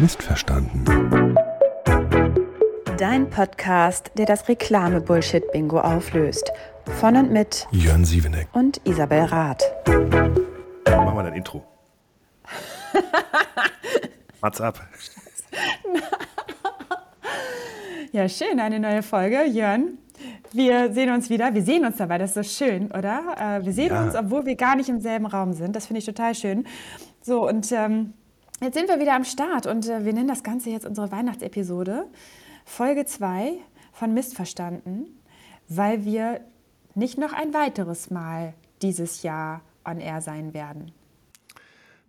Missverstanden. Dein Podcast, der das Reklame-Bullshit-Bingo auflöst. Von und mit Jörn Sieveneck. und Isabel Rath. Mach mal dein Intro. What's up? Ja, schön, eine neue Folge, Jörn. Wir sehen uns wieder. Wir sehen uns dabei, das ist so schön, oder? Äh, Wir sehen Ja. uns, obwohl wir gar nicht im selben Raum sind. Das finde ich total schön. So, und ähm, jetzt sind wir wieder am Start und äh, wir nennen das Ganze jetzt unsere Weihnachtsepisode. Folge 2 von Missverstanden, weil wir nicht noch ein weiteres Mal dieses Jahr on air sein werden.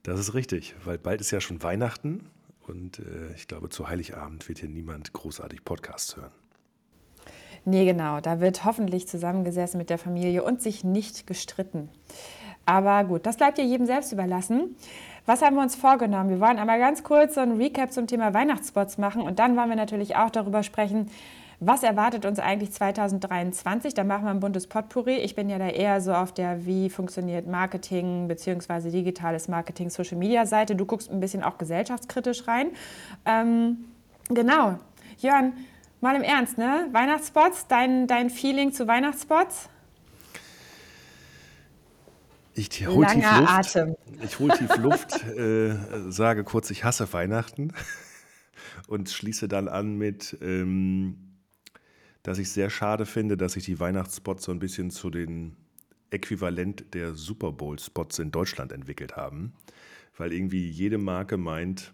Das ist richtig, weil bald ist ja schon Weihnachten und äh, ich glaube, zu Heiligabend wird hier niemand großartig Podcasts hören. Nee, genau. Da wird hoffentlich zusammengesessen mit der Familie und sich nicht gestritten. Aber gut, das bleibt ja jedem selbst überlassen. Was haben wir uns vorgenommen? Wir wollen einmal ganz kurz so ein Recap zum Thema Weihnachtsspots machen und dann wollen wir natürlich auch darüber sprechen, was erwartet uns eigentlich 2023? Da machen wir ein buntes Potpourri. Ich bin ja da eher so auf der, wie funktioniert Marketing bzw. digitales Marketing, Social Media Seite. Du guckst ein bisschen auch gesellschaftskritisch rein. Ähm, genau. Jörn, mal im Ernst, ne? Weihnachtsspots, dein, dein Feeling zu Weihnachtsspots? Ich hol tief Luft. Atem. Ich hole tief Luft, äh, sage kurz, ich hasse Weihnachten und schließe dann an mit, ähm, dass ich sehr schade finde, dass sich die Weihnachtsspots so ein bisschen zu den Äquivalent der Super Bowl-Spots in Deutschland entwickelt haben, weil irgendwie jede Marke meint,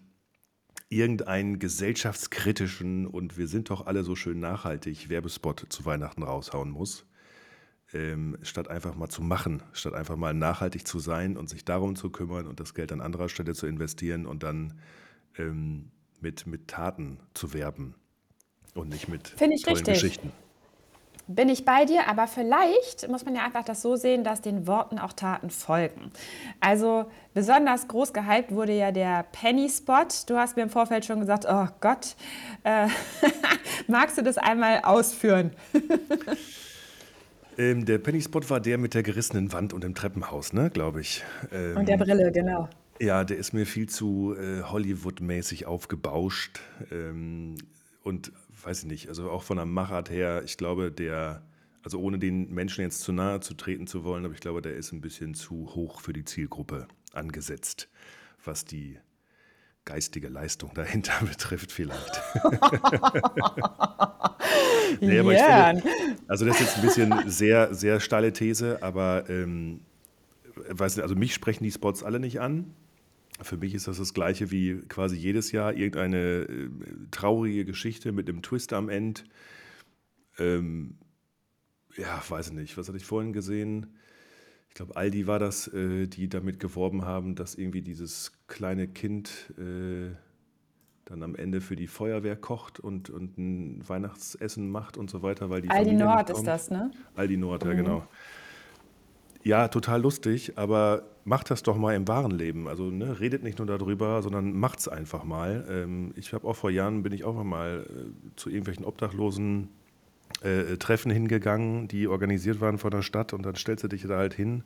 irgendeinen gesellschaftskritischen und wir sind doch alle so schön nachhaltig Werbespot zu Weihnachten raushauen muss ähm, statt einfach mal zu machen, statt einfach mal nachhaltig zu sein und sich darum zu kümmern und das Geld an anderer Stelle zu investieren und dann ähm, mit, mit Taten zu werben und nicht mit Finde ich tollen richtig. Geschichten. Bin ich bei dir, aber vielleicht muss man ja einfach das so sehen, dass den Worten auch Taten folgen. Also besonders groß gehypt wurde ja der Penny-Spot. Du hast mir im Vorfeld schon gesagt, oh Gott, äh, magst du das einmal ausführen? Ähm, der Penny Spot war der mit der gerissenen Wand und dem Treppenhaus, ne, glaube ich. Ähm, Und der Brille, genau. Ja, der ist mir viel zu äh, Hollywood-mäßig aufgebauscht. Ähm, und weiß ich nicht, also auch von der Machart her, ich glaube, der, also ohne den Menschen jetzt zu nahe zu treten zu wollen, aber ich glaube, der ist ein bisschen zu hoch für die Zielgruppe angesetzt, was die geistige Leistung dahinter betrifft, vielleicht. Nee, aber ich Jörn. finde, also das ist jetzt ein bisschen sehr, sehr steile These, aber ähm, weiß nicht, also mich sprechen die Spots alle nicht an. Für mich ist das das gleiche wie quasi jedes Jahr irgendeine äh, traurige Geschichte mit einem Twist am Ende. Ähm, ja, weiß ich nicht, was hatte ich vorhin gesehen? Ich glaube, Aldi war das, äh, die damit geworben haben, dass irgendwie dieses kleine Kind äh, dann am Ende für die Feuerwehr kocht und, und ein Weihnachtsessen macht und so weiter, weil die Aldi Familie Nord ist das, ne? Aldi Nord, ja genau. Ja, total lustig, aber macht das doch mal im wahren Leben. Also ne, redet nicht nur darüber, sondern macht's einfach mal. Ähm, ich habe auch vor Jahren bin ich auch mal äh, zu irgendwelchen Obdachlosen äh, Treffen hingegangen, die organisiert waren von der Stadt und dann stellst du dich da halt hin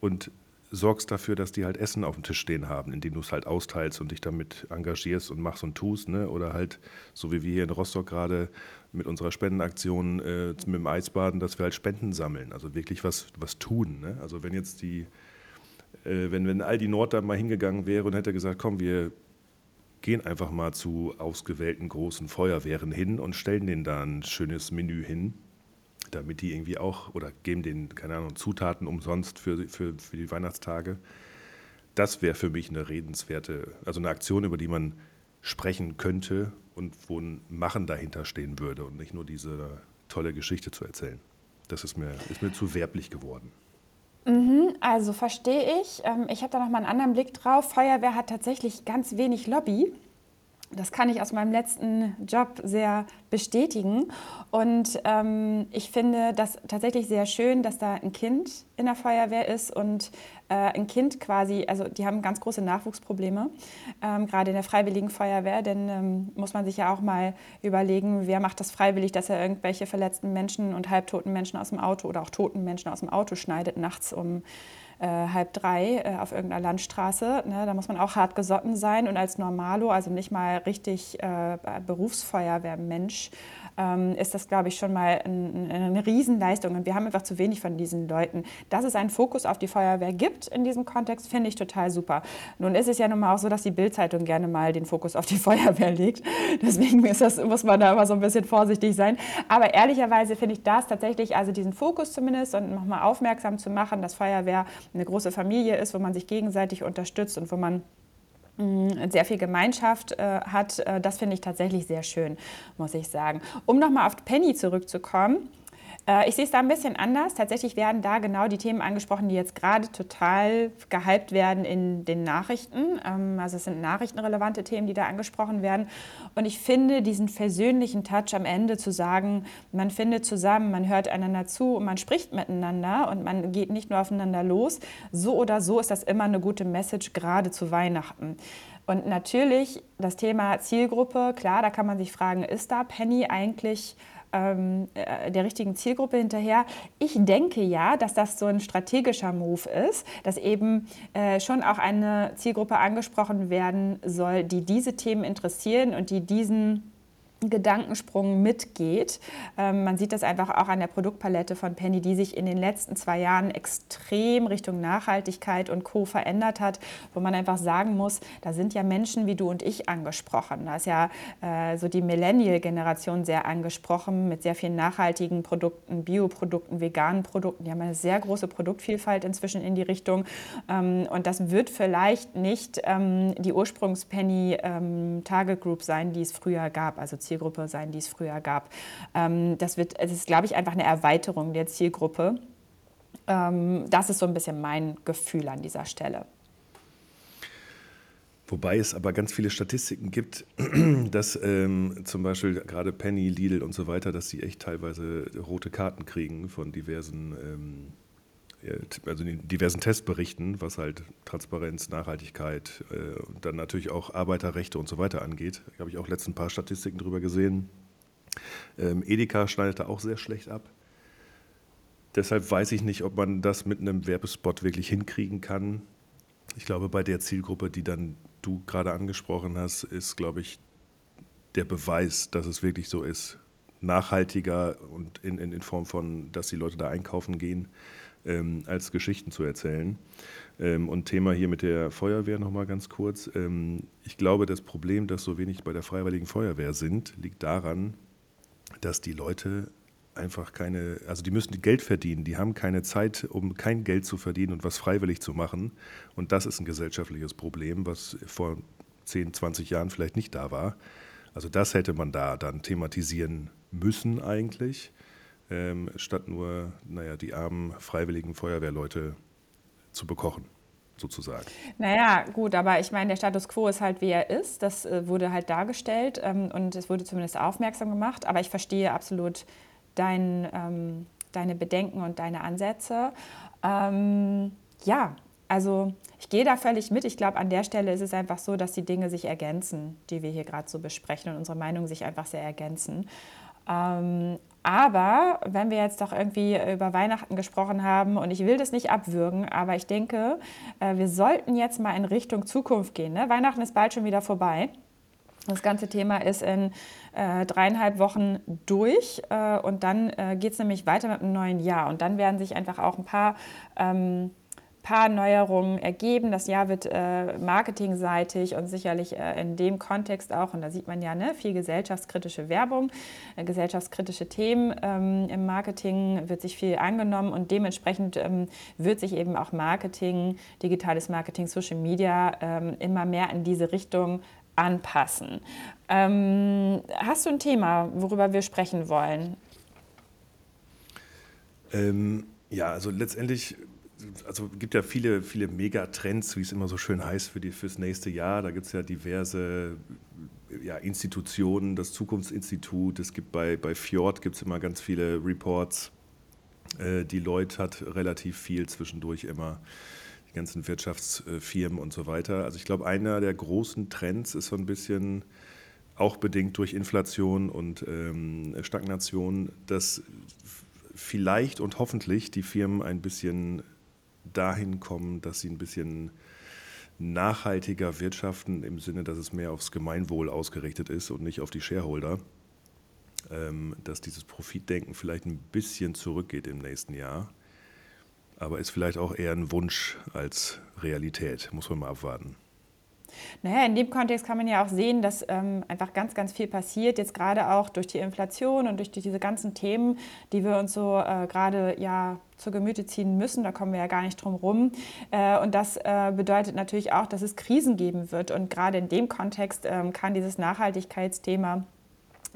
und sorgst dafür, dass die halt Essen auf dem Tisch stehen haben, indem du es halt austeilst und dich damit engagierst und machst und tust, ne? Oder halt, so wie wir hier in Rostock gerade mit unserer Spendenaktion äh, mit dem Eisbaden, dass wir halt Spenden sammeln, also wirklich was, was tun. Ne? Also wenn jetzt die, äh, wenn, wenn Aldi Nord da mal hingegangen wäre und hätte gesagt, komm, wir gehen einfach mal zu ausgewählten großen Feuerwehren hin und stellen denen da ein schönes Menü hin, damit die irgendwie auch, oder geben denen, keine Ahnung, Zutaten umsonst für, für, für die Weihnachtstage. Das wäre für mich eine redenswerte, also eine Aktion, über die man sprechen könnte und wo ein Machen dahinter stehen würde und nicht nur diese tolle Geschichte zu erzählen. Das ist mir, ist mir zu werblich geworden. Also verstehe ich. Ähm, Ich habe da noch mal einen anderen Blick drauf. Feuerwehr hat tatsächlich ganz wenig Lobby. Das kann ich aus meinem letzten Job sehr bestätigen. Und ähm, ich finde das tatsächlich sehr schön, dass da ein Kind in der Feuerwehr ist und äh, ein Kind quasi, also die haben ganz große Nachwuchsprobleme, ähm, gerade in der Freiwilligen Feuerwehr. Denn ähm, muss man sich ja auch mal überlegen, wer macht das freiwillig, dass er irgendwelche verletzten Menschen und halbtoten Menschen aus dem Auto oder auch toten Menschen aus dem Auto schneidet nachts, um äh, halb drei äh, auf irgendeiner Landstraße. Ne? Da muss man auch hart gesotten sein und als Normalo, also nicht mal richtig äh, Berufsfeuerwehrmensch, ähm, ist das, glaube ich, schon mal ein, eine Riesenleistung. Und wir haben einfach zu wenig von diesen Leuten. Dass es einen Fokus auf die Feuerwehr gibt in diesem Kontext, finde ich total super. Nun ist es ja nun mal auch so, dass die Bildzeitung gerne mal den Fokus auf die Feuerwehr legt. Deswegen ist das, muss man da immer so ein bisschen vorsichtig sein. Aber ehrlicherweise finde ich das tatsächlich, also diesen Fokus zumindest und nochmal aufmerksam zu machen, dass Feuerwehr eine große Familie ist, wo man sich gegenseitig unterstützt und wo man sehr viel Gemeinschaft äh, hat, äh, das finde ich tatsächlich sehr schön, muss ich sagen. Um nochmal auf Penny zurückzukommen, ich sehe es da ein bisschen anders. Tatsächlich werden da genau die Themen angesprochen, die jetzt gerade total gehypt werden in den Nachrichten. Ähm, also es sind nachrichtenrelevante Themen, die da angesprochen werden. Und ich finde diesen versöhnlichen Touch am Ende zu sagen, man findet zusammen, man hört einander zu und man spricht miteinander und man geht nicht nur aufeinander los. So oder so ist das immer eine gute Message, gerade zu Weihnachten. Und natürlich das Thema Zielgruppe, klar, da kann man sich fragen, ist da Penny eigentlich ähm, äh, der richtigen Zielgruppe hinterher. Ich denke ja, dass das so ein strategischer Move ist, dass eben äh, schon auch eine Zielgruppe angesprochen werden soll, die diese Themen interessieren und die diesen Gedankensprung mitgeht. Ähm, man sieht das einfach auch an der Produktpalette von Penny, die sich in den letzten zwei Jahren extrem Richtung Nachhaltigkeit und Co. verändert hat, wo man einfach sagen muss, da sind ja Menschen wie du und ich angesprochen. Da ist ja äh, so die Millennial-Generation sehr angesprochen mit sehr vielen nachhaltigen Produkten, Bioprodukten, veganen Produkten. Die haben eine sehr große Produktvielfalt inzwischen in die Richtung. Ähm, und das wird vielleicht nicht ähm, die Ursprungs-Penny-Target Group sein, die es früher gab. Also Zielgruppe sein, die es früher gab. Ähm, das wird, es ist, glaube ich, einfach eine Erweiterung der Zielgruppe. Ähm, das ist so ein bisschen mein Gefühl an dieser Stelle. Wobei es aber ganz viele Statistiken gibt, dass ähm, zum Beispiel gerade Penny, Lidl und so weiter, dass sie echt teilweise rote Karten kriegen von diversen ähm, also in diversen Testberichten, was halt Transparenz, Nachhaltigkeit äh, und dann natürlich auch Arbeiterrechte und so weiter angeht. Da habe ich auch letzten paar Statistiken drüber gesehen. Ähm, Edeka schneidet da auch sehr schlecht ab. Deshalb weiß ich nicht, ob man das mit einem Werbespot wirklich hinkriegen kann. Ich glaube, bei der Zielgruppe, die dann du gerade angesprochen hast, ist, glaube ich, der Beweis, dass es wirklich so ist, nachhaltiger und in, in, in Form von, dass die Leute da einkaufen gehen, ähm, als Geschichten zu erzählen. Ähm, und Thema hier mit der Feuerwehr nochmal ganz kurz. Ähm, ich glaube, das Problem, dass so wenig bei der Freiwilligen Feuerwehr sind, liegt daran, dass die Leute einfach keine, also die müssen Geld verdienen, die haben keine Zeit, um kein Geld zu verdienen und was freiwillig zu machen. Und das ist ein gesellschaftliches Problem, was vor 10, 20 Jahren vielleicht nicht da war. Also das hätte man da dann thematisieren müssen eigentlich ähm, statt nur, naja, die armen freiwilligen Feuerwehrleute zu bekochen sozusagen. Naja, gut, aber ich meine, der Status quo ist halt, wie er ist. Das äh, wurde halt dargestellt ähm, und es wurde zumindest aufmerksam gemacht. Aber ich verstehe absolut dein, ähm, deine Bedenken und deine Ansätze. Ähm, ja, also ich gehe da völlig mit. Ich glaube, an der Stelle ist es einfach so, dass die Dinge sich ergänzen, die wir hier gerade so besprechen und unsere Meinungen sich einfach sehr ergänzen. Aber wenn wir jetzt doch irgendwie über Weihnachten gesprochen haben und ich will das nicht abwürgen, aber ich denke, äh, wir sollten jetzt mal in Richtung Zukunft gehen. Ne? Weihnachten ist bald schon wieder vorbei. Das ganze Thema ist in äh, dreieinhalb Wochen durch äh, und dann äh, geht es nämlich weiter mit einem neuen Jahr. Und dann werden sich einfach auch ein paar ähm, paar Neuerungen ergeben. Das Jahr wird äh, marketingseitig und sicherlich äh, in dem Kontext auch, und da sieht man ja ne, viel gesellschaftskritische Werbung, äh, gesellschaftskritische Themen ähm, im Marketing wird sich viel angenommen und dementsprechend ähm, wird sich eben auch Marketing, digitales Marketing, Social Media ähm, immer mehr in diese Richtung anpassen. Ähm, hast du ein Thema, worüber wir sprechen wollen? Ähm, ja, also letztendlich also gibt ja viele, viele Megatrends, wie es immer so schön heißt, für fürs nächste Jahr. Da gibt es ja diverse ja, Institutionen, das Zukunftsinstitut, es gibt bei, bei Fjord gibt es immer ganz viele Reports. Äh, Deloitte hat relativ viel zwischendurch immer, die ganzen Wirtschaftsfirmen und so weiter. Also ich glaube, einer der großen Trends ist so ein bisschen auch bedingt durch Inflation und ähm, Stagnation, dass vielleicht und hoffentlich die Firmen ein bisschen dahin kommen, dass sie ein bisschen nachhaltiger wirtschaften im Sinne, dass es mehr aufs Gemeinwohl ausgerichtet ist und nicht auf die Shareholder. Ähm, dass dieses Profitdenken vielleicht ein bisschen zurückgeht im nächsten Jahr. Aber ist vielleicht auch eher ein Wunsch als Realität. Muss man mal abwarten. Naja, in dem Kontext kann man ja auch sehen, dass ähm, einfach ganz, ganz viel passiert, jetzt gerade auch durch die Inflation und durch die, diese ganzen Themen, die wir uns so äh, gerade ja zu Gemüte ziehen müssen. Da kommen wir ja gar nicht drum rum. Äh, und das äh, bedeutet natürlich auch, dass es Krisen geben wird. Und gerade in dem Kontext ähm, kann dieses Nachhaltigkeitsthema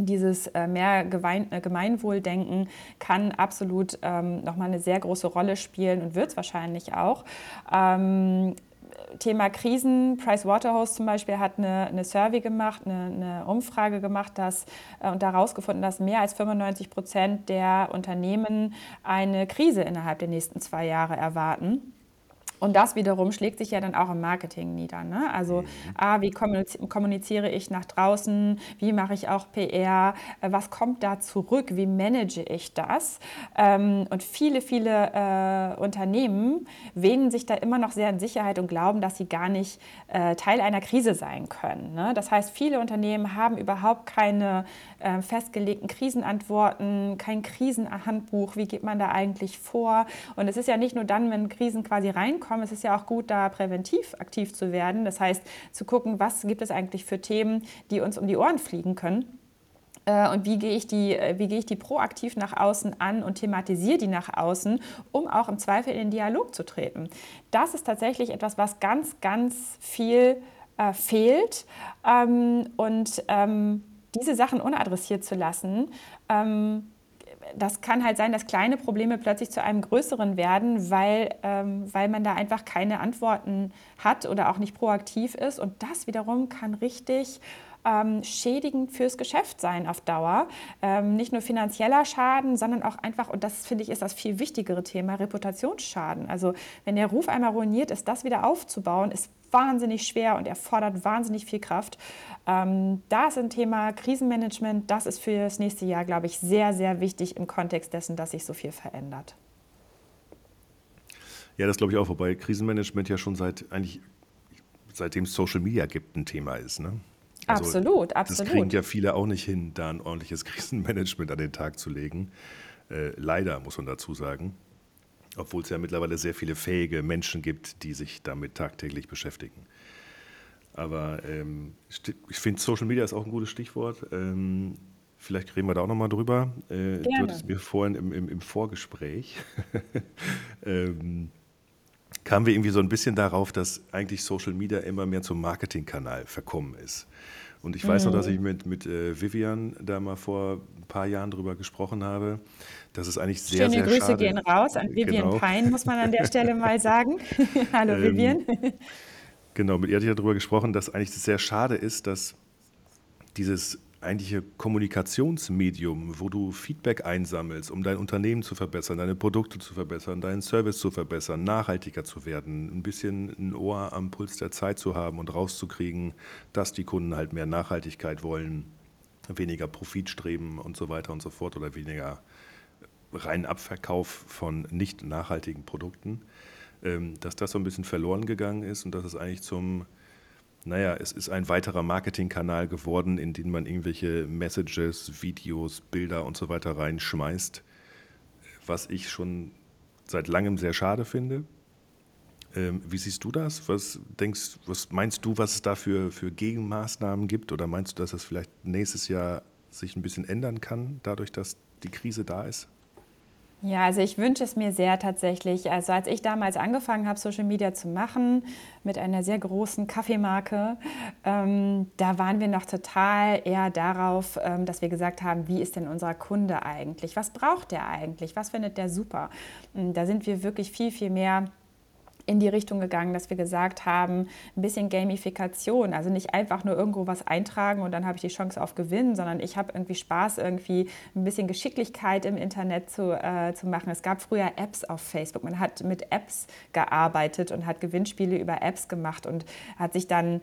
dieses äh, mehr Gemeinwohldenken kann absolut ähm, nochmal eine sehr große Rolle spielen und wird es wahrscheinlich auch. Ähm, Thema Krisen. Pricewaterhouse zum Beispiel hat eine, eine Survey gemacht, eine, eine, Umfrage gemacht dass, äh, und daraus gefunden, dass mehr als 95 Prozent der Unternehmen eine Krise innerhalb der nächsten zwei Jahre erwarten. Und das wiederum schlägt sich ja dann auch im Marketing nieder. Ne? Also, mhm. ah, wie kommuniziere ich nach draußen? Wie mache ich auch PR? Äh, was kommt da zurück? Wie manage ich das? Ähm, und viele, viele äh, Unternehmen wähnen sich da immer noch sehr in Sicherheit und glauben, dass sie gar nicht äh, Teil einer Krise sein können. Ne? Das heißt, viele Unternehmen haben überhaupt keine äh, festgelegten Krisenantworten, kein Krisenhandbuch. Wie geht man da eigentlich vor? Und es ist ja nicht nur dann, wenn Krisen quasi reinkommen, kommen. Es ist ja auch gut, da präventiv aktiv zu werden. Das heißt, zu gucken, was gibt es eigentlich für Themen, die uns um die Ohren fliegen können äh, und wie gehe ich die, äh, wie gehe ich die proaktiv nach außen an und thematisiere die nach außen, um auch im Zweifel in den Dialog zu treten. Das ist tatsächlich etwas, was ganz, ganz viel äh, fehlt ähm, und ähm, diese Sachen unadressiert zu lassen. Ähm, das kann halt sein, dass kleine Probleme plötzlich zu einem größeren werden, weil, ähm, weil man da einfach keine Antworten hat oder auch nicht proaktiv ist. Und das wiederum kann richtig ähm, schädigend fürs Geschäft sein auf Dauer. Ähm, nicht nur finanzieller Schaden, sondern auch einfach, und das finde ich ist das viel wichtigere Thema, Reputationsschaden. Also wenn der Ruf einmal ruiniert ist, das wieder aufzubauen, ist wahnsinnig schwer und erfordert wahnsinnig viel Kraft. Ähm, da ist ein Thema Krisenmanagement, das ist für das nächste Jahr, glaube ich, sehr, sehr wichtig im Kontext dessen, dass sich so viel verändert. Ja, das glaube ich auch, wobei Krisenmanagement ja schon seit eigentlich seitdem es Social Media gibt, ein Thema ist. Ne? Also absolut, absolut. Das kriegen ja viele auch nicht hin, da ein ordentliches Krisenmanagement an den Tag zu legen. Äh, leider, muss man dazu sagen. Obwohl es ja mittlerweile sehr viele fähige Menschen gibt, die sich damit tagtäglich beschäftigen. Aber ähm, ich finde, Social Media ist auch ein gutes Stichwort. Ähm, vielleicht reden wir da auch nochmal drüber. Äh, du hattest mir vorhin im, im, im Vorgespräch ähm, kamen wir irgendwie so ein bisschen darauf, dass eigentlich Social Media immer mehr zum Marketingkanal verkommen ist. Und ich weiß mhm. noch, dass mhm. ich mit, mit äh, Vivian da mal vor ein paar Jahren drüber gesprochen habe, dass es eigentlich sehr, Schöne sehr Grüße schade gehen raus an Vivian genau. Pein, muss man an der Stelle mal sagen. Hallo ähm, Vivian. Genau, mit ihr hatte ich darüber gesprochen, dass eigentlich sehr schade ist, dass dieses eigentliche Kommunikationsmedium, wo du Feedback einsammelst, um dein Unternehmen zu verbessern, deine Produkte zu verbessern, deinen Service zu verbessern, nachhaltiger zu werden, ein bisschen ein Ohr am Puls der Zeit zu haben und rauszukriegen, dass die Kunden halt mehr Nachhaltigkeit wollen, weniger Profit streben und so weiter und so fort oder weniger reinen Abverkauf von nicht nachhaltigen Produkten, ähm, dass das so ein bisschen verloren gegangen ist und dass es eigentlich zum naja, es ist ein weiterer Marketingkanal geworden, in den man irgendwelche Messages, Videos, Bilder und so weiter reinschmeißt, was ich schon seit langem sehr schade finde. Ähm, wie siehst du das? Was denkst, was meinst du, was es da für, für Gegenmaßnahmen gibt? Oder meinst du, dass es vielleicht nächstes Jahr sich ein bisschen ändern kann, dadurch, dass die Krise da ist? Ja, also ich wünsche es mir sehr tatsächlich. Also als ich damals angefangen habe, Social Media zu machen, mit einer sehr großen Kaffeemarke, ähm, da waren wir noch total eher darauf, ähm, dass wir gesagt haben, wie ist denn unser Kunde eigentlich? Was braucht der eigentlich? Was findet der super? Da sind wir wirklich viel, viel mehr in die Richtung gegangen, dass wir gesagt haben, ein bisschen Gamifikation, also nicht einfach nur irgendwo was eintragen und dann habe ich die Chance auf Gewinn, sondern ich habe irgendwie Spaß, irgendwie ein bisschen Geschicklichkeit im Internet zu, äh, zu machen. Es gab früher Apps auf Facebook, man hat mit Apps gearbeitet und hat Gewinnspiele über Apps gemacht und hat sich dann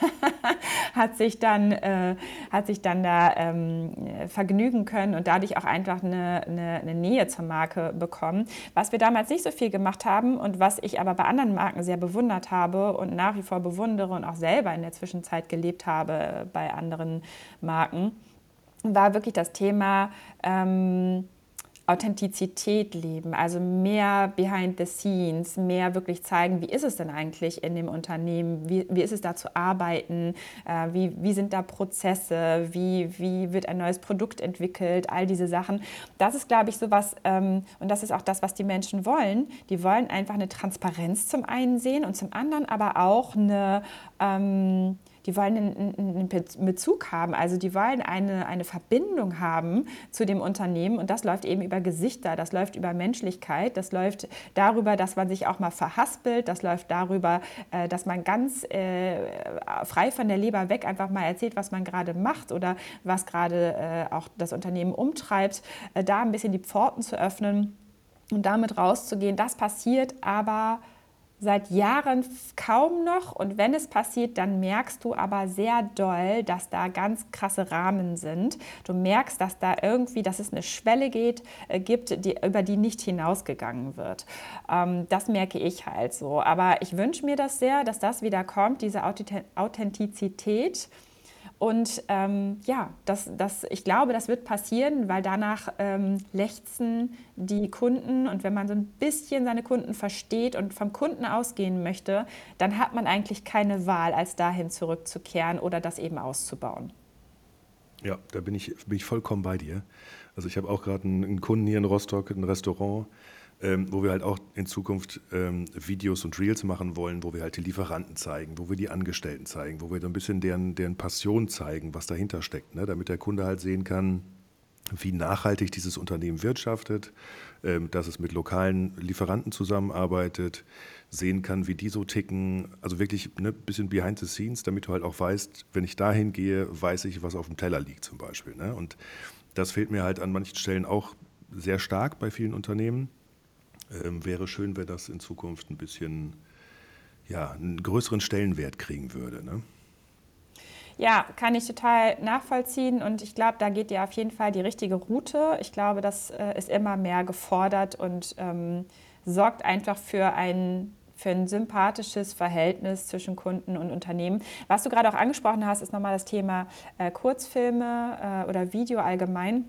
hat sich dann, äh, hat sich dann da ähm, vergnügen können und dadurch auch einfach eine, eine, eine, Nähe zur Marke bekommen. Was wir damals nicht so viel gemacht haben und was ich aber bei anderen Marken sehr bewundert habe und nach wie vor bewundere und auch selber in der Zwischenzeit gelebt habe bei anderen Marken, war wirklich das Thema, ähm, Authentizität leben, also mehr behind the scenes, mehr wirklich zeigen, wie ist es denn eigentlich in dem Unternehmen, wie, wie ist es da zu arbeiten, äh, wie, wie sind da Prozesse, wie, wie wird ein neues Produkt entwickelt, all diese Sachen. Das ist, glaube ich, so was, ähm, und das ist auch das, was die Menschen wollen. Die wollen einfach eine Transparenz zum einen sehen und zum anderen aber auch eine... Ähm, die wollen einen, Bezug haben, also die wollen eine, eine Verbindung haben zu dem Unternehmen und das läuft eben über Gesichter, das läuft über Menschlichkeit, das läuft darüber, dass man sich auch mal verhaspelt, das läuft darüber, äh, dass man ganz äh, frei von der Leber weg einfach mal erzählt, was man gerade macht oder was gerade äh, auch das Unternehmen umtreibt, da ein bisschen die Pforten zu öffnen und damit rauszugehen. Das passiert aber seit Jahren kaum noch und wenn es passiert, dann merkst du aber sehr doll, dass da ganz krasse Rahmen sind. Du merkst, dass da irgendwie, dass es eine Schwelle geht, äh, gibt, die, über die nicht hinausgegangen wird. Ähm, das merke ich halt so. Aber ich wünsche mir das sehr, dass das wieder kommt, diese Authentizität und ähm, ja, das, das, ich glaube, das wird passieren, weil danach ähm, lechzen die Kunden. Und wenn man so ein bisschen seine Kunden versteht und vom Kunden ausgehen möchte, dann hat man eigentlich keine Wahl, als dahin zurückzukehren oder das eben auszubauen. Ja, da bin ich, bin ich vollkommen bei dir. Also ich habe auch gerade einen, einen Kunden hier in Rostock, ein Restaurant ähm, wo wir halt auch in Zukunft ähm, Videos und Reels machen wollen, wo wir halt die Lieferanten zeigen, wo wir die Angestellten zeigen, wo wir so ein bisschen deren, deren Passion zeigen, was dahinter steckt, ne? damit der Kunde halt sehen kann, wie nachhaltig dieses Unternehmen wirtschaftet, ähm, dass es mit lokalen Lieferanten zusammenarbeitet, sehen kann, wie die so ticken. Also wirklich ein ne, bisschen behind the scenes, damit du halt auch weißt, wenn ich dahin gehe, weiß ich, was auf dem Teller liegt zum Beispiel. Ne? Und das fehlt mir halt an manchen Stellen auch sehr stark bei vielen Unternehmen. Ähm, wäre schön, wenn das in Zukunft ein bisschen ja, einen größeren Stellenwert kriegen würde. Ne? Ja, kann ich total nachvollziehen und ich glaube, da geht ja auf jeden Fall die richtige Route. Ich glaube, das äh, ist immer mehr gefordert und ähm, sorgt einfach für ein für ein sympathisches Verhältnis zwischen Kunden und Unternehmen. Was du gerade auch angesprochen hast, ist nochmal das Thema äh, Kurzfilme äh, oder Video allgemein.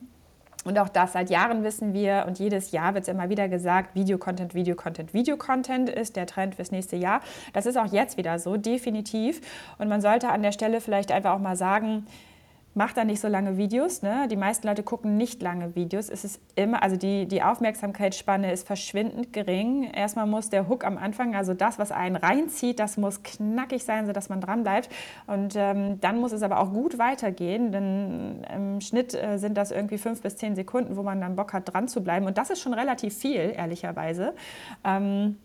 Und auch das seit Jahren wissen wir und jedes Jahr wird es immer wieder gesagt, Videocontent, Videocontent, Videocontent ist der Trend fürs nächste Jahr. Das ist auch jetzt wieder so, definitiv. Und man sollte an der Stelle vielleicht einfach auch mal sagen, macht da nicht so lange Videos. Ne? Die meisten Leute gucken nicht lange Videos. Es ist immer, also die, die Aufmerksamkeitsspanne ist verschwindend gering. Erstmal muss der Hook am Anfang, also das, was einen reinzieht, das muss knackig sein, sodass man dran bleibt. Und ähm, dann muss es aber auch gut weitergehen, denn im Schnitt äh, sind das irgendwie fünf bis zehn Sekunden, wo man dann Bock hat, dran zu bleiben. Und das ist schon relativ viel, ehrlicherweise. Ähm,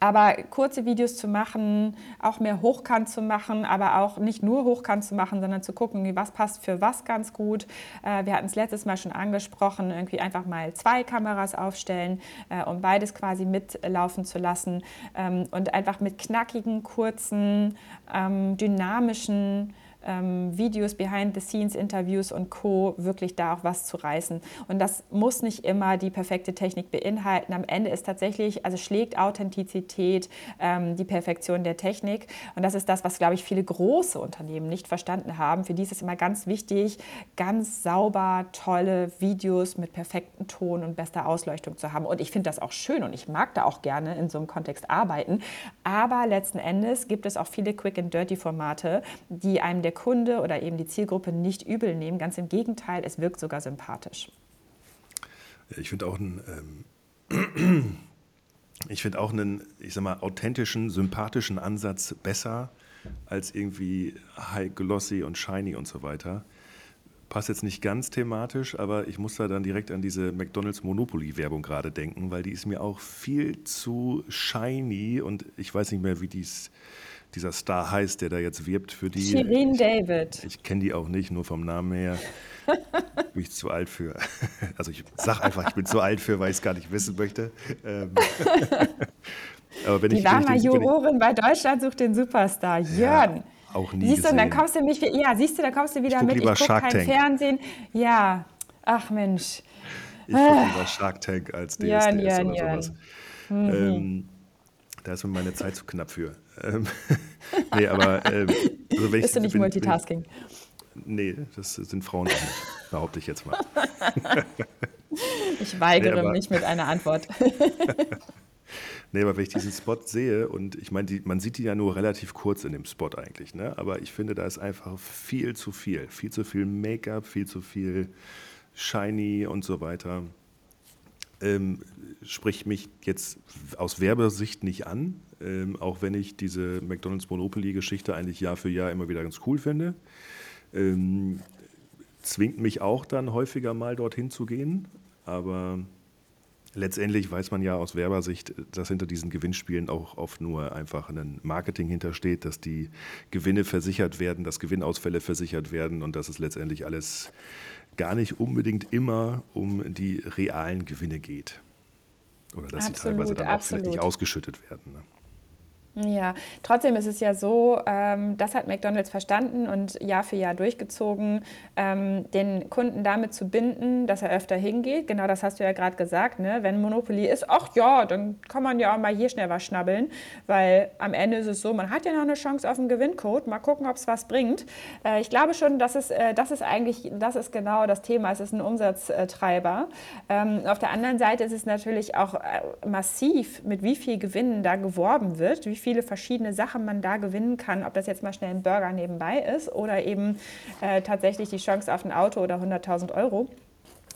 aber kurze Videos zu machen, auch mehr hochkant zu machen, aber auch nicht nur hochkant zu machen, sondern zu gucken, was passt für was ganz gut. Äh, wir hatten es letztes Mal schon angesprochen, irgendwie einfach mal zwei Kameras aufstellen, äh, um beides quasi mitlaufen zu lassen ähm, und einfach mit knackigen, kurzen, ähm, dynamischen ähm, Videos, Behind-the-Scenes-Interviews und Co. wirklich da auch was zu reißen. Und das muss nicht immer die perfekte Technik beinhalten. Am Ende ist tatsächlich, also schlägt Authentizität ähm, die Perfektion der Technik. Und das ist das, was, glaube ich, viele große Unternehmen nicht verstanden haben. Für die ist es immer ganz wichtig, ganz sauber, tolle Videos mit perfektem Ton und bester Ausleuchtung zu haben. Und ich finde das auch schön und ich mag da auch gerne in so einem Kontext arbeiten. Aber letzten Endes gibt es auch viele Quick and Dirty Formate, die einem der Kunde oder eben die Zielgruppe nicht übel nehmen. Ganz im Gegenteil, es wirkt sogar sympathisch. Ich finde auch einen, ähm, ich auch einen, ich sag mal, authentischen, sympathischen Ansatz besser als irgendwie high glossy und shiny und so weiter. Passt jetzt nicht ganz thematisch, aber ich muss da dann direkt an diese McDonalds Monopoly-Werbung gerade denken, weil die ist mir auch viel zu shiny und ich weiß nicht mehr, wie dies dieser Star heißt, der da jetzt wirbt für die. Shirin David. Ich, ich kenne die auch nicht, nur vom Namen her. bin ich zu alt für. Also ich sag einfach, ich bin zu alt für, weil ich es gar nicht wissen möchte. Ähm, Aber wenn Die ich, war ich mal ich, Jurorin bei Deutschland sucht den Superstar. Jörn. ja, auch nie Siehst du, und dann gesehen. kommst du mich, ja, siehst du, da kommst du wieder guck mit, ich lieber gucke Shark kein Tank. Fernsehen. Ja, ach Mensch. Ich gucke lieber Shark Tank als DSDS Jörn, Jörn, oder Jörn. sowas. Ähm, da ist mir meine Zeit zu knapp für. Ähm, nee, aber ähm, also Bist du nicht wenn- Multitasking? Wenn, nee, das sind Frauen auch nicht, behaupte ich jetzt mal. Ich weigere Nee, aber- mich mit einer Antwort. Nee, aber wenn ich diesen Spot sehe und ich meine, die, man sieht die ja nur relativ kurz in dem Spot eigentlich, ne? aber ich finde, da ist einfach viel zu viel. Viel zu viel Make-up, viel zu viel Shiny und so weiter. Ähm, spricht mich jetzt aus Werbesicht nicht an, ähm, auch wenn ich diese McDonald's Monopoly-Geschichte eigentlich Jahr für Jahr immer wieder ganz cool finde. Ähm, zwingt mich auch dann häufiger mal dorthin zu gehen, aber letztendlich weiß man ja aus Werbersicht, dass hinter diesen Gewinnspielen auch oft nur einfach ein Marketing hintersteht, dass die Gewinne versichert werden, dass Gewinnausfälle versichert werden und dass es letztendlich alles gar nicht unbedingt immer um die realen Gewinne geht. Oder dass sie Absolut, teilweise dann auch vielleicht nicht absolut. ausgeschüttet werden. Ne? Ja, trotzdem ist es ja so, ähm, das hat McDonald's verstanden und Jahr für Jahr durchgezogen, ähm, den Kunden damit zu binden, dass er öfter hingeht. Genau das hast du ja gerade gesagt. Ne? Wenn Monopoly ist, ach ja, dann kann man ja auch mal hier schnell was schnabbeln, weil am Ende ist es so, man hat ja noch eine Chance auf einen Gewinncode. Mal gucken, ob es was bringt. Äh, ich glaube schon, dass es, äh, das ist eigentlich, das ist genau das Thema. Es ist ein Umsatztreiber. Ähm, auf der anderen Seite ist es natürlich auch äh, massiv, mit wie viel Gewinnen da geworben wird, wie viele verschiedene Sachen man da gewinnen kann, ob das jetzt mal schnell ein Burger nebenbei ist oder eben äh, tatsächlich die Chance auf ein Auto oder 100.000 Euro.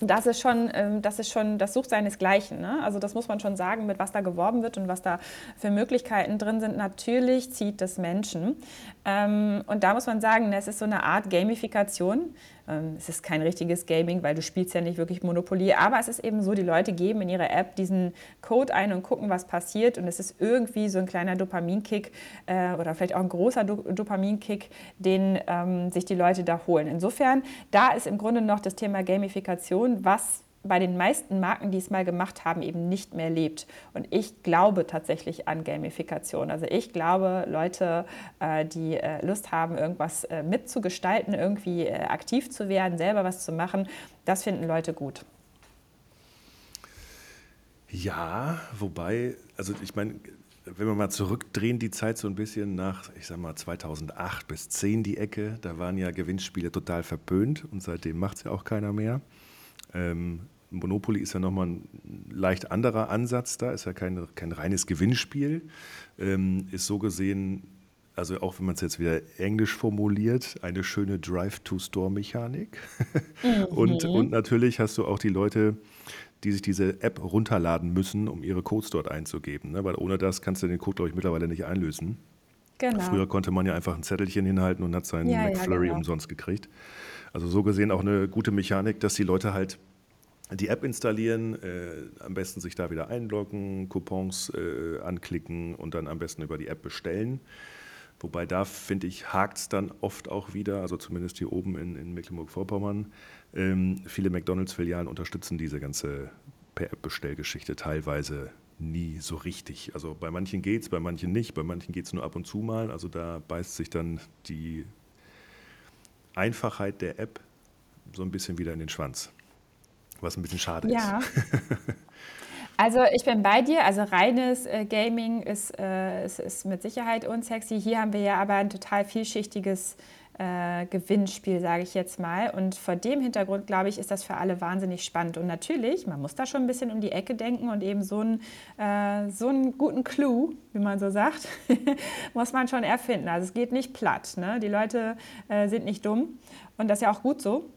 Das ist schon, ähm, das ist schon, das sucht seinesgleichen. Ne? Also das muss man schon sagen, mit was da geworben wird und was da für Möglichkeiten drin sind. Natürlich zieht das Menschen. Ähm, und da muss man sagen, es ist so eine Art Gamifikation. Ähm, es ist kein richtiges Gaming, weil du spielst ja nicht wirklich Monopoly. Aber es ist eben so, die Leute geben in ihre App diesen Code ein und gucken, was passiert. Und es ist irgendwie so ein kleiner Dopaminkick äh, oder vielleicht auch ein großer Do Dopaminkick, den ähm, sich die Leute da holen. Insofern, da ist im Grunde noch das Thema Gamifikation, was bei den meisten Marken, die es mal gemacht haben, eben nicht mehr lebt. Und ich glaube tatsächlich an Gamifikation. Also ich glaube, Leute, äh, die äh, Lust haben, irgendwas äh, mitzugestalten, irgendwie aktiv zu werden, selber was zu machen, das finden Leute gut. Ja, wobei, also ich meine, wenn wir mal zurückdrehen, die Zeit so ein bisschen nach, ich sag mal, 2008 bis 10 die Ecke, da waren ja Gewinnspiele total verpönt und seitdem macht es ja auch keiner mehr. Ähm, Monopoly ist ja nochmal ein leicht anderer Ansatz da, ist ja kein, kein reines Gewinnspiel, ähm, ist so gesehen, also auch wenn man es jetzt wieder englisch formuliert, eine schöne Drive-to-Store-Mechanik. und, und natürlich hast du auch die Leute, die sich diese App runterladen müssen, um ihre Codes dort einzugeben. Ne? Weil ohne das kannst du den Code, glaube ich, mittlerweile nicht einlösen. Genau. Früher konnte man ja einfach ein Zettelchen hinhalten und hat seinen Ja, ja, McFlurry genau. umsonst gekriegt. Also so gesehen auch eine gute Mechanik, dass die Leute halt die App installieren, äh, am besten sich da wieder einloggen, Coupons äh, anklicken und dann am besten über die App bestellen. Wobei da, finde ich, hakt es dann oft auch wieder, also zumindest hier oben in, in Mecklenburg-Vorpommern. Ähm, viele McDonalds-Filialen unterstützen diese ganze Per-App-Bestellgeschichte teilweise nie so richtig. Also bei manchen geht es, bei manchen nicht, bei manchen geht es nur ab und zu mal. Also da beißt sich dann die Einfachheit der App so ein bisschen wieder in den Schwanz. Was ein bisschen schade Ja. ist. Also ich bin bei dir. Also reines äh, Gaming ist, äh, ist, ist mit Sicherheit unsexy. Hier haben wir ja aber ein total vielschichtiges äh, Gewinnspiel, sage ich jetzt mal. Und vor dem Hintergrund, glaube ich, ist das für alle wahnsinnig spannend. Und natürlich, man muss da schon ein bisschen um die Ecke denken und eben so einen, äh, so einen guten Clou, wie man so sagt, muss man schon erfinden. Also es geht nicht platt. Ne? Die Leute äh, sind nicht dumm und das ist ja auch gut so.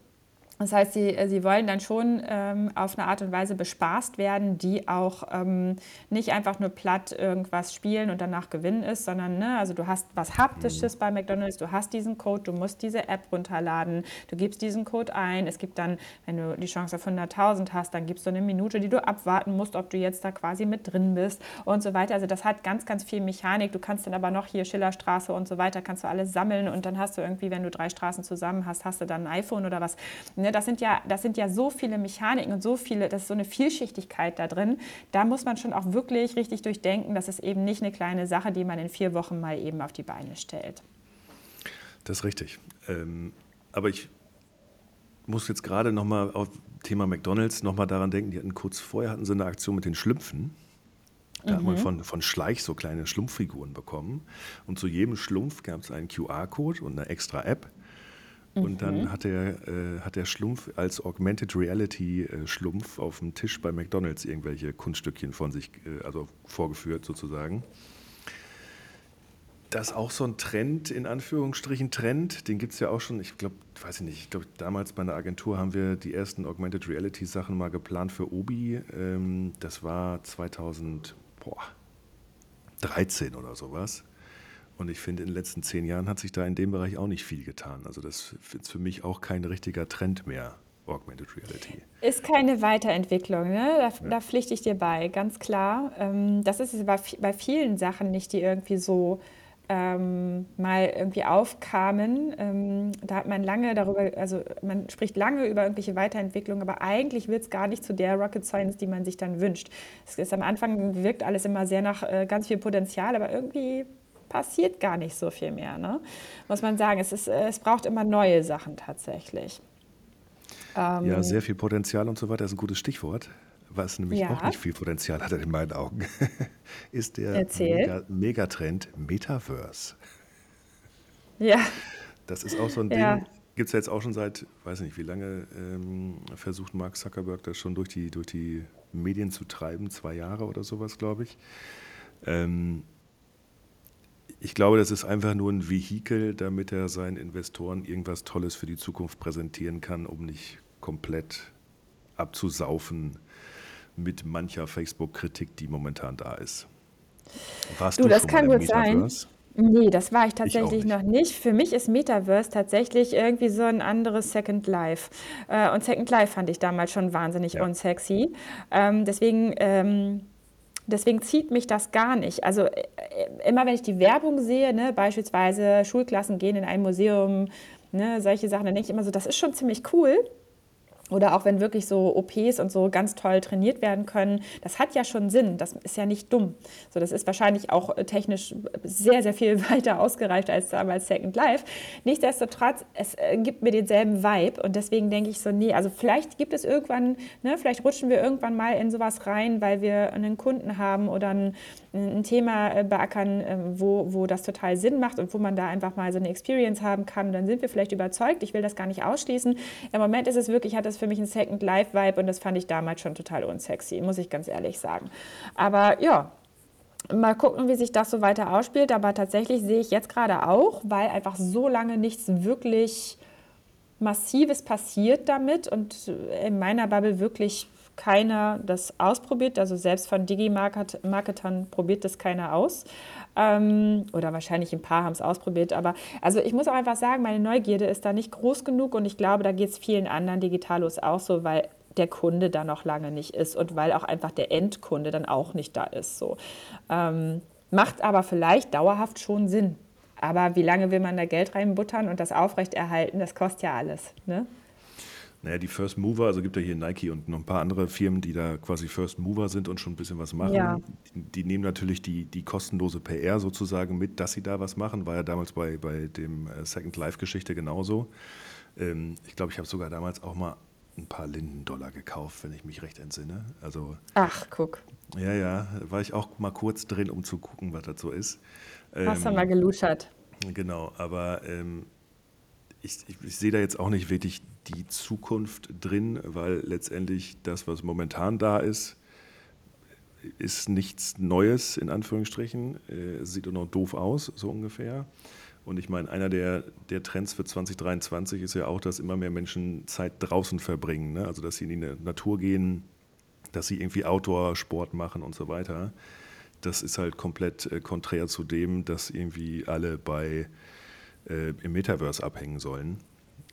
Das heißt, sie, äh, sie wollen dann schon ähm, auf eine Art und Weise bespaßt werden, die auch ähm, nicht einfach nur platt irgendwas spielen und danach gewinnen ist, sondern ne, also du hast was Haptisches bei McDonalds, du hast diesen Code, du musst diese App runterladen, du gibst diesen Code ein. Es gibt dann, wenn du die Chance auf 100.000 hast, dann gibst du eine Minute, die du abwarten musst, ob du jetzt da quasi mit drin bist und so weiter. Also das hat ganz, ganz viel Mechanik. Du kannst dann aber noch hier Schillerstraße und so weiter, kannst du alles sammeln und dann hast du irgendwie, wenn du drei Straßen zusammen hast, hast du dann ein iPhone oder was. Ne? Das, sind ja, das sind ja so viele Mechaniken und so viele, das ist so eine Vielschichtigkeit da drin. Da muss man schon auch wirklich richtig durchdenken, dass es eben nicht eine kleine Sache, die man in vier Wochen mal eben auf die Beine stellt. Das ist richtig. Ähm, aber ich muss jetzt gerade nochmal auf Thema McDonalds nochmal daran denken, die hatten kurz vorher hatten sie eine Aktion mit den Schlümpfen. Da mhm. hat man mhm. von, von Schleich so kleine Schlumpffiguren bekommen. Und zu jedem Schlumpf gab es einen QR-Code und eine extra App. Und mhm. dann hat der, äh, hat der Schlumpf als Augmented Reality äh, Schlumpf auf dem Tisch bei McDonalds irgendwelche Kunststückchen von sich, äh, also vorgeführt sozusagen. Das ist auch so ein Trend, in Anführungsstrichen Trend, den gibt es ja auch schon, ich glaube, weiß ich nicht, ich glaube, damals bei einer Agentur haben wir die ersten Augmented Reality Sachen mal geplant für Obi. Ähm, das war 2000, boah, 13 oder sowas. Und ich finde, in den letzten zehn Jahren hat sich da in dem Bereich auch nicht viel getan. Also das ist für mich auch kein richtiger Trend mehr, Augmented Reality. Ist keine Weiterentwicklung, ne? da, ja. da pflichte ich dir bei, ganz klar. Ähm, das ist bei, bei vielen Sachen nicht, die irgendwie so ähm, mal irgendwie aufkamen. Ähm, da hat man lange darüber, also man spricht lange über irgendwelche Weiterentwicklungen, aber eigentlich wird es gar nicht zu der Rocket Science, die man sich dann wünscht. Es ist am Anfang wirkt alles immer sehr nach äh, ganz viel Potenzial, aber irgendwie passiert gar nicht so viel mehr, ne? muss man sagen. Es, ist, äh, es braucht immer neue Sachen tatsächlich. Ähm, ja, sehr viel Potenzial und so weiter ist ein gutes Stichwort. Was nämlich ja. auch nicht viel Potenzial hat in meinen Augen, ist der Mega Megatrend Metaverse. Ja. Das ist auch so ein ja. Ding, gibt es ja jetzt auch schon seit, weiß nicht wie lange, ähm, versucht Mark Zuckerberg das schon durch die, durch die Medien zu treiben, zwei Jahre oder sowas, glaube ich. Ähm, ich glaube, das ist einfach nur ein Vehikel, damit er seinen Investoren irgendwas Tolles für die Zukunft präsentieren kann, um nicht komplett abzusaufen mit mancher Facebook-Kritik, die momentan da ist. Warst du, du das kann gut sein. Nee, das war ich tatsächlich ich nicht. noch nicht. Für mich ist Metaverse tatsächlich irgendwie so ein anderes Second Life. Äh, und Second Life fand ich damals schon wahnsinnig ja. unsexy. Ähm, deswegen ähm, Deswegen zieht mich das gar nicht. Also äh, immer wenn ich die Werbung sehe, ne, beispielsweise Schulklassen gehen in ein Museum, ne, solche Sachen, dann denke ich immer so, das ist schon ziemlich cool. Oder auch wenn wirklich so OPs und so ganz toll trainiert werden können, das hat ja schon Sinn, das ist ja nicht dumm. So, das ist wahrscheinlich auch äh, technisch sehr, sehr viel weiter ausgereift als damals Second Life. Nichtsdestotrotz, es äh, gibt mir denselben Vibe und deswegen denke ich so, nee, also vielleicht gibt es irgendwann, ne, vielleicht rutschen wir irgendwann mal in sowas rein, weil wir einen Kunden haben oder ein, ein Thema äh, beackern, ähm, wo, wo das total Sinn macht und wo man da einfach mal so eine Experience haben kann. Dann sind wir vielleicht überzeugt. Ich will das gar nicht ausschließen. Im Moment ist es wirklich, hat es für mich einen Second Life Vibe und das fand ich damals schon total unsexy, muss ich ganz ehrlich sagen. Aber ja, mal gucken, wie sich das so weiter ausspielt. Aber tatsächlich sehe ich jetzt gerade auch, weil einfach so lange nichts wirklich Massives passiert damit und in meiner Bubble wirklich keiner das ausprobiert. Also selbst von Digi-Marketern probiert das keiner aus. Ähm, oder wahrscheinlich ein paar haben es ausprobiert. Aber also ich muss auch einfach sagen, meine Neugierde ist da nicht groß genug und ich glaube, da geht es vielen anderen Digitalos auch so, weil der Kunde da noch lange nicht ist und weil auch einfach der Endkunde dann auch nicht da ist. So. Ähm, macht aber vielleicht dauerhaft schon Sinn. Aber wie lange will man da Geld reinbuttern und das aufrechterhalten? Das kostet ja alles. Ne? Naja, die First Mover, also gibt ja hier Nike und noch ein paar andere Firmen, die da quasi First Mover sind und schon ein bisschen was machen. Ja. Die, die, nehmen natürlich die, die kostenlose PR sozusagen mit, dass sie da was machen. War ja damals bei, bei dem äh, Second Life-Geschichte genauso. Ähm, ich glaube, ich habe sogar damals auch mal ein paar Linden-Dollar gekauft, wenn ich mich recht entsinne. Also, Ach, guck. Ja, ja, war ich auch mal kurz drin, um zu gucken, was das so ist. Hast ähm, du mal geluschert. Genau, aber ähm, ich, ich, ich sehe da jetzt auch nicht wirklich die Zukunft drin, weil letztendlich das, was momentan da ist, ist nichts Neues in Anführungsstrichen. Äh, sieht auch noch doof aus, so ungefähr. Und ich meine, einer der, der Trends für 2023 ist ja auch, dass immer mehr Menschen Zeit draußen verbringen. Ne? Also, dass sie in die Natur gehen, dass sie irgendwie Outdoor-Sport machen und so weiter. Das ist halt komplett äh, konträr zu dem, dass irgendwie alle bei äh, im Metaverse abhängen sollen.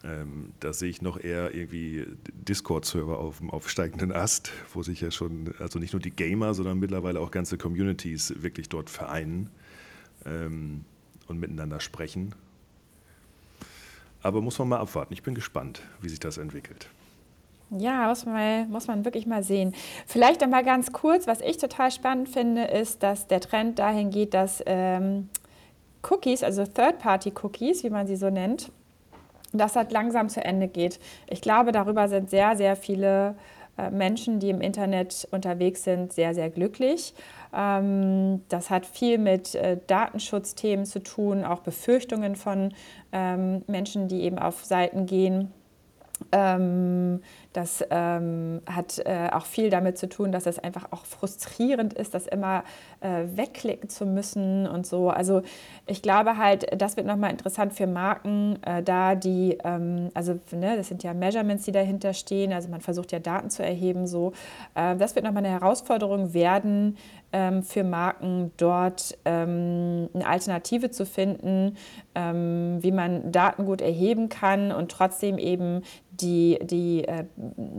Ähm, da sehe ich noch eher irgendwie Discord-Server auf dem aufsteigenden Ast, wo sich ja schon, also nicht nur die Gamer, sondern mittlerweile auch ganze Communities wirklich dort vereinen ähm, und miteinander sprechen. Aber muss man mal abwarten. Ich bin gespannt, wie sich das entwickelt. Ja, muss man, muss man wirklich mal sehen. Vielleicht noch mal ganz kurz, was ich total spannend finde, ist, dass der Trend dahin geht, dass ähm, Cookies, also Third-Party-Cookies, wie man sie so nennt, dass das langsam zu Ende geht. Ich glaube, darüber sind sehr, sehr viele äh, Menschen, die im Internet unterwegs sind, sehr, sehr glücklich. Ähm, das hat viel mit äh, Datenschutzthemen zu tun, auch Befürchtungen von ähm, Menschen, die eben auf Seiten gehen ähm, das ähm, hat äh, auch viel damit zu tun, dass es einfach auch frustrierend ist, das immer äh, wegklicken zu müssen und so. Also ich glaube halt, das wird nochmal interessant für Marken, äh, da die, ähm, also ne, das sind ja Measurements, die dahinter stehen, also man versucht ja Daten zu erheben, so. Äh, das wird nochmal eine Herausforderung werden, ähm, für Marken dort ähm, eine Alternative zu finden, ähm, wie man Daten gut erheben kann und trotzdem eben die, die äh,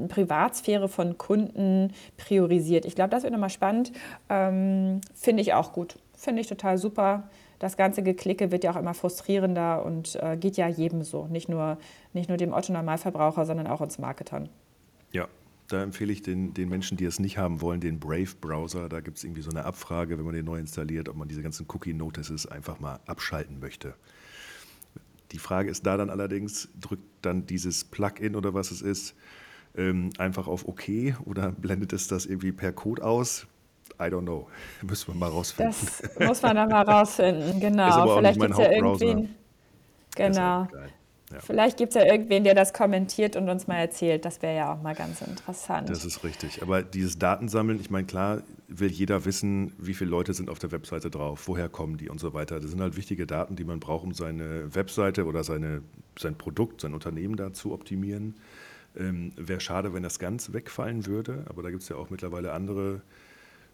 Privatsphäre von Kunden priorisiert. Ich glaube, das wird nochmal spannend. Ähm, Finde ich auch gut. Finde ich total super. Das ganze Geklicke wird ja auch immer frustrierender und äh, geht ja jedem so. Nicht nur, nicht nur dem Otto-Normalverbraucher, sondern auch uns Marketern. Ja, da empfehle ich den, den Menschen, die es nicht haben wollen, den Brave-Browser. Da gibt es irgendwie so eine Abfrage, wenn man den neu installiert, ob man diese ganzen Cookie-Notices einfach mal abschalten möchte. Die Frage ist da dann allerdings, drückt dann dieses Plugin oder was es ist, ähm, einfach auf OK oder blendet es das irgendwie per Code aus? I don't know. Müssen wir mal rausfinden. Das muss man dann mal rausfinden, genau. Ist aber auch Vielleicht gibt es ja irgendwie. Genau. Ja. Vielleicht gibt es ja irgendwen, der das kommentiert und uns mal erzählt. Das wäre ja auch mal ganz interessant. Das ist richtig. Aber dieses Datensammeln, ich meine, klar will jeder wissen, wie viele Leute sind auf der Webseite drauf, woher kommen die und so weiter. Das sind halt wichtige Daten, die man braucht, um seine Webseite oder seine, sein Produkt, sein Unternehmen da zu optimieren. Ähm, Wäre schade, wenn das ganz wegfallen würde, aber da gibt es ja auch mittlerweile andere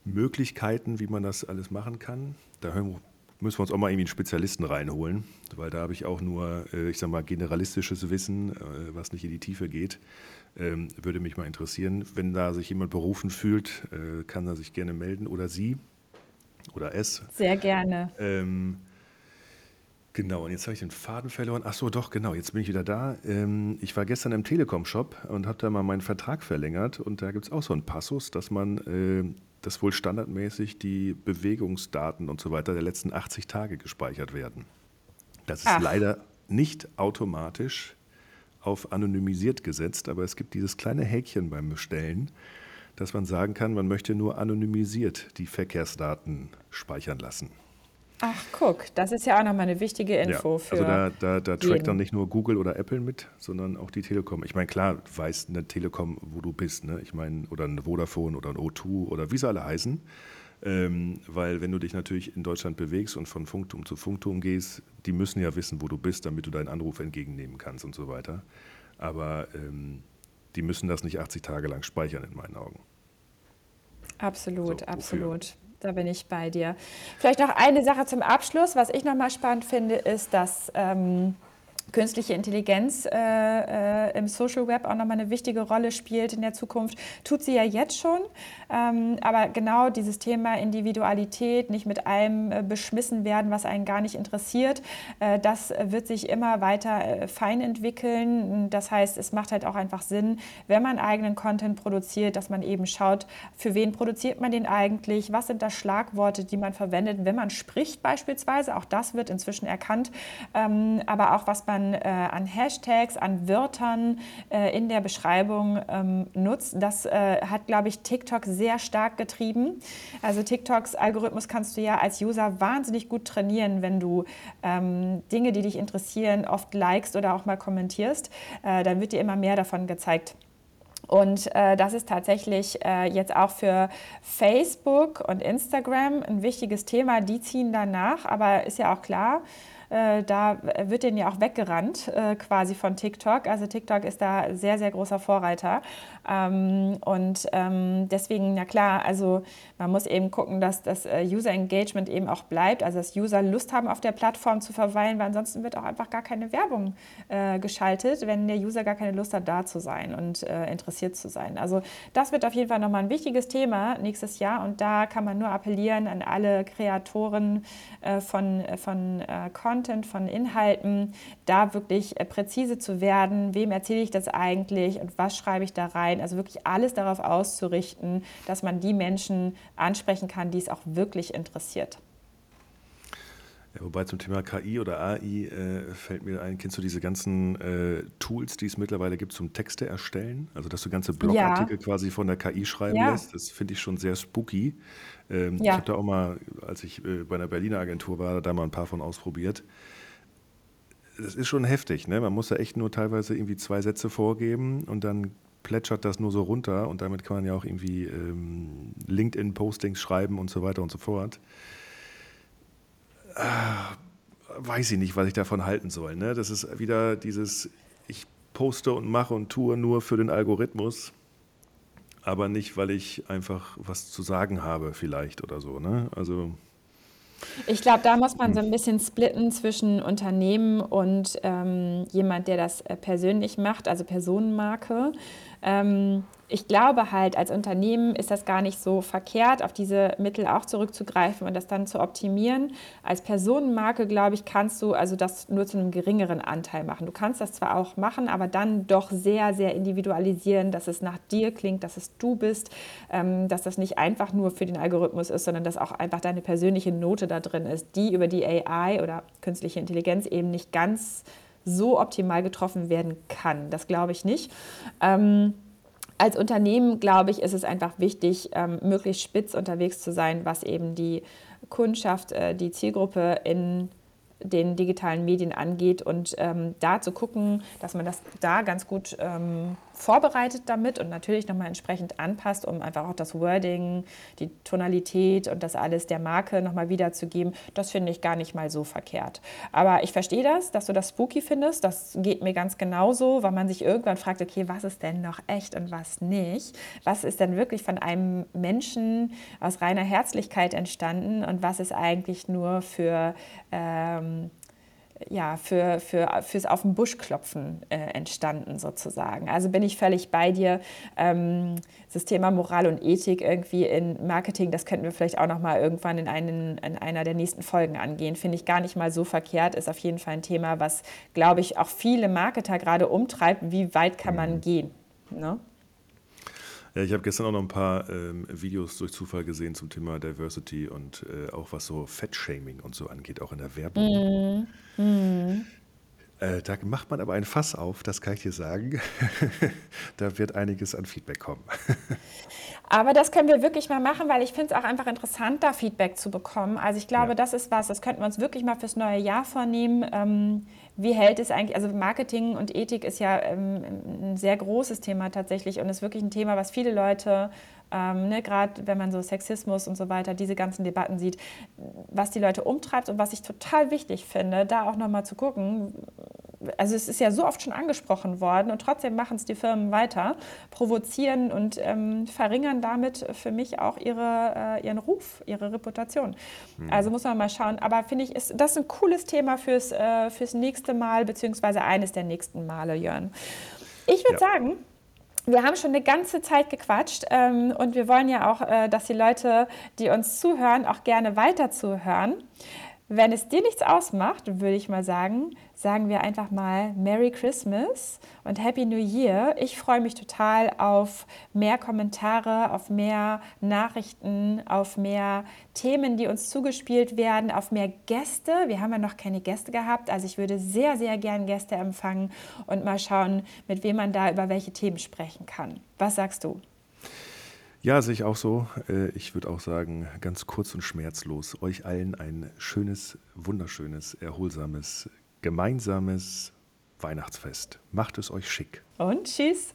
Möglichkeiten, wie man das alles machen kann. Da hören müssen wir uns auch mal irgendwie einen Spezialisten reinholen, weil da habe ich auch nur, äh, ich sag mal, generalistisches Wissen, äh, was nicht in die Tiefe geht. Ähm, würde mich mal interessieren. Wenn da sich jemand berufen fühlt, äh, kann er sich gerne melden oder sie oder es. Sehr gerne. Ähm, genau, und jetzt habe ich den Faden verloren. Ach so, doch, genau, jetzt bin ich wieder da. Ähm, ich war gestern im Telekom-Shop und habe da mal meinen Vertrag verlängert und da gibt es auch so einen Passus, dass man dass wohl standardmäßig die Bewegungsdaten und so weiter der letzten 80 Tage gespeichert werden. Das ist Ach. leider nicht automatisch auf anonymisiert gesetzt, aber es gibt dieses kleine Häkchen beim Bestellen, dass man sagen kann, man möchte nur anonymisiert die Verkehrsdaten speichern lassen. Ach, guck, das ist ja auch nochmal eine wichtige Info ja, für. Also da, da, da trackt dann nicht nur Google oder Apple mit, sondern auch die Telekom. Ich meine, klar, weiß eine Telekom, wo du bist, ne? Ich meine, oder ein Vodafone oder ein O2 oder wie sie alle heißen. Ähm, weil wenn du dich natürlich in Deutschland bewegst und von Funkturm zu Funkturm gehst, die müssen ja wissen, wo du bist, damit du deinen Anruf entgegennehmen kannst und so weiter. Aber ähm, die müssen das nicht 80 Tage lang speichern, in meinen Augen. Absolut, so, absolut. Da bin ich bei dir. Vielleicht noch eine Sache zum Abschluss. Was ich nochmal spannend finde, ist, dass ähm, künstliche Intelligenz äh, äh, im Social Web auch nochmal eine wichtige Rolle spielt in der Zukunft. Tut sie ja jetzt schon. Ähm, aber genau dieses Thema Individualität, nicht mit allem äh, beschmissen werden, was einen gar nicht interessiert, äh, das wird sich immer weiter äh, fein entwickeln. Das heißt, es macht halt auch einfach Sinn, wenn man eigenen Content produziert, dass man eben schaut, für wen produziert man den eigentlich, was sind da Schlagworte, die man verwendet, wenn man spricht beispielsweise. Auch das wird inzwischen erkannt. Ähm, aber auch was man äh, an Hashtags, an Wörtern äh, in der Beschreibung ähm, nutzt, das äh, hat, glaube ich, TikTok sehr stark getrieben. Also TikToks Algorithmus kannst du ja als User wahnsinnig gut trainieren, wenn du ähm, Dinge, die dich interessieren, oft likest oder auch mal kommentierst. Äh, dann wird dir immer mehr davon gezeigt. Und äh, das ist tatsächlich äh, jetzt auch für Facebook und Instagram ein wichtiges Thema. Die ziehen danach, aber ist ja auch klar, äh, da wird denen ja auch weggerannt äh, quasi von TikTok. Also TikTok ist da sehr, sehr großer Vorreiter. Ähm, und ähm, deswegen, na klar, also man muss eben gucken, dass das äh, User Engagement eben auch bleibt, also dass User Lust haben, auf der Plattform zu verweilen, weil ansonsten wird auch einfach gar keine Werbung äh, geschaltet, wenn der User gar keine Lust hat, da zu sein und äh, interessiert zu sein. Also das wird auf jeden Fall nochmal ein wichtiges Thema nächstes Jahr und da kann man nur appellieren an alle Kreatoren äh, von, von Content Content, von Inhalten, da wirklich äh, präzise zu werden, wem erzähle ich das eigentlich und was schreibe ich da rein. Also wirklich alles darauf auszurichten, dass man die Menschen ansprechen kann, die es auch wirklich interessiert. Ja, wobei zum Thema KI oder AI äh, fällt mir ein, kennst du diese ganzen äh, Tools, die es mittlerweile gibt zum Texte erstellen? Also, dass du ganze Blogartikel ja. quasi von der KI schreiben ja. lässt. Das finde ich schon sehr spooky. Ähm. Ich habe da auch mal, als ich äh, bei einer Berliner Agentur war, da mal ein paar von ausprobiert. Das ist schon heftig, ne? Man muss da echt nur teilweise irgendwie zwei Sätze vorgeben und dann plätschert das nur so runter und damit kann man ja auch irgendwie ähm, LinkedIn-Postings schreiben und so weiter und so fort äh, weiß ich nicht, was ich davon halten soll. Ne? Das ist wieder dieses, ich poste und mache und tue nur für den Algorithmus, aber nicht, weil ich einfach was zu sagen habe vielleicht oder so. Ne? Also ich glaube, da muss man so ein bisschen splitten zwischen Unternehmen und ähm, jemand, der das äh, persönlich macht, also Personenmarke. Ähm, ich glaube halt, als Unternehmen ist das gar nicht so verkehrt, auf diese Mittel auch zurückzugreifen und das dann zu optimieren. Als Personenmarke, glaube ich, kannst du also das nur zu einem geringeren Anteil machen. Du kannst das zwar auch machen, aber dann doch sehr, sehr individualisieren, dass es nach dir klingt, dass es du bist, ähm, dass das nicht einfach nur für den Algorithmus ist, sondern dass auch einfach deine persönliche Note da drin ist, die über die AI oder künstliche Intelligenz eben nicht ganz so optimal getroffen werden kann. Das glaube ich nicht. Ähm, als Unternehmen, glaube ich, ist es einfach wichtig, ähm, möglichst spitz unterwegs zu sein, was eben die Kundschaft, äh, die Zielgruppe in den digitalen Medien angeht und ähm, da zu gucken, dass man das da ganz gut ähm, vorbereitet damit und natürlich nochmal entsprechend anpasst, um einfach auch das Wording, die Tonalität und das alles der Marke nochmal wiederzugeben. Das finde ich gar nicht mal so verkehrt. Aber ich verstehe das, dass du das spooky findest. Das geht mir ganz genauso, weil man sich irgendwann fragt, okay, was ist denn noch echt und was nicht? Was ist denn wirklich von einem Menschen aus reiner Herzlichkeit entstanden und was ist eigentlich nur für ähm, ja, für, für, fürs Auf den Busch klopfen äh, entstanden sozusagen. Also bin ich völlig bei dir. Ähm, das Thema Moral und Ethik irgendwie in Marketing, das könnten wir vielleicht auch noch mal irgendwann in, einen, in einer der nächsten Folgen angehen. Finde ich gar nicht mal so verkehrt. Ist auf jeden Fall ein Thema, was, glaube ich, auch viele Marketer gerade umtreibt. Wie weit kann man mhm. gehen? Ne? Ja, ich habe gestern auch noch ein paar ähm, Videos durch Zufall gesehen zum Thema Diversity und äh, auch was so Fettshaming und so angeht, auch in der Werbung. Mm. Mm. Äh, da macht man aber ein Fass auf, das kann ich dir sagen. da wird einiges an Feedback kommen. aber das können wir wirklich mal machen, weil ich finde es auch einfach interessant, da Feedback zu bekommen. Also ich glaube, ja. das ist was, das könnten wir uns wirklich mal fürs neue Jahr vornehmen. Ähm, wie hält es eigentlich, also Marketing und Ethik ist ja ähm, ein sehr großes Thema tatsächlich und ist wirklich ein Thema, was viele Leute, ähm, ne, gerade wenn man so Sexismus und so weiter, diese ganzen Debatten sieht, was die Leute umtreibt und was ich total wichtig finde, da auch nochmal zu gucken, also es ist ja so oft schon angesprochen worden und trotzdem machen es die Firmen weiter, provozieren und ähm, verringern damit für mich auch ihre, äh, ihren Ruf, ihre Reputation. Mhm. Also muss man mal schauen. Aber finde ich, ist das ist ein cooles Thema fürs, äh, fürs nächste Mal, beziehungsweise eines der nächsten Male, Jörn. Ich würde ja. sagen, wir haben schon eine ganze Zeit gequatscht ähm, und wir wollen ja auch, äh, dass die Leute, die uns zuhören, auch gerne weiter zuhören. Wenn es dir nichts ausmacht, würde ich mal sagen, sagen wir einfach mal Merry Christmas und Happy New Year. Ich freue mich total auf mehr Kommentare, auf mehr Nachrichten, auf mehr Themen, die uns zugespielt werden, auf mehr Gäste. Wir haben ja noch keine Gäste gehabt, also ich würde sehr, sehr gern Gäste empfangen und mal schauen, mit wem man da über welche Themen sprechen kann. Was sagst du? Ja, sehe ich auch so. Äh, ich würde auch sagen, ganz kurz und schmerzlos, euch allen ein schönes, wunderschönes, erholsames, gemeinsames Weihnachtsfest. Macht es euch schick. Und tschüss.